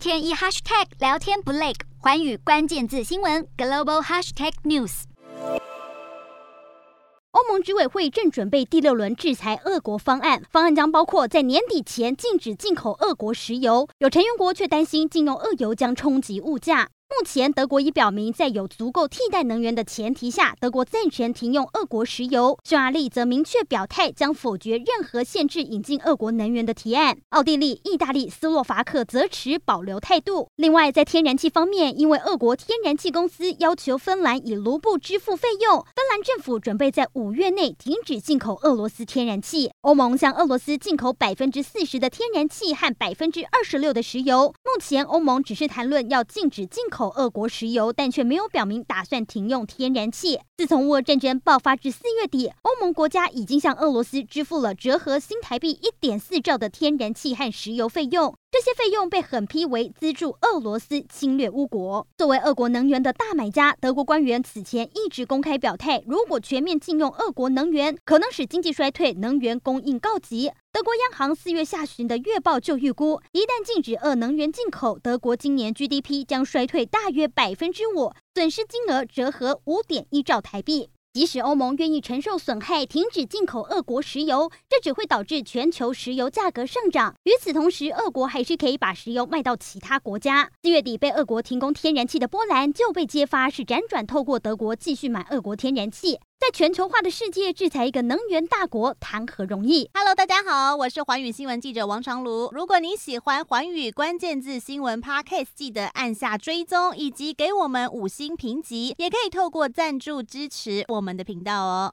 天一 hashtag 聊天不累，环宇关键字新闻 global hashtag news。欧盟执委会正准备第六轮制裁俄国方案，方案将包括在年底前禁止进口俄国石油。有成员国却担心禁用俄油将冲击物价。目前，德国已表明，在有足够替代能源的前提下，德国赞成停用俄国石油。匈牙利则明确表态，将否决任何限制引进俄国能源的提案。奥地利、意大利、斯洛伐克则持保留态度。另外，在天然气方面，因为俄国天然气公司要求芬兰以卢布支付费用，芬兰政府准备在五月内停止进口俄罗斯天然气。欧盟向俄罗斯进口百分之四十的天然气和百分之二十六的石油。目前，欧盟只是谈论要禁止进口。俄国石油，但却没有表明打算停用天然气。自从乌俄战争爆发至四月底，欧盟国家已经向俄罗斯支付了折合新台币一点四兆的天然气和石油费用。这些费用被狠批为资助俄罗斯侵略乌国。作为俄国能源的大买家，德国官员此前一直公开表态，如果全面禁用俄国能源，可能使经济衰退，能源供应告急。德国央行四月下旬的月报就预估，一旦禁止俄能源进口，德国今年 GDP 将衰退大约百分之五，损失金额折合五点一兆台币。即使欧盟愿意承受损害，停止进口俄国石油，只会导致全球石油价格上涨。与此同时，俄国还是可以把石油卖到其他国家。四月底被俄国停供天然气的波兰就被揭发是辗转透过德国继续买俄国天然气。在全球化的世界，制裁一个能源大国谈何容易？Hello，大家好，我是寰宇新闻记者王长卢。如果你喜欢寰宇关键字新闻 Podcast，记得按下追踪以及给我们五星评级，也可以透过赞助支持我们的频道哦。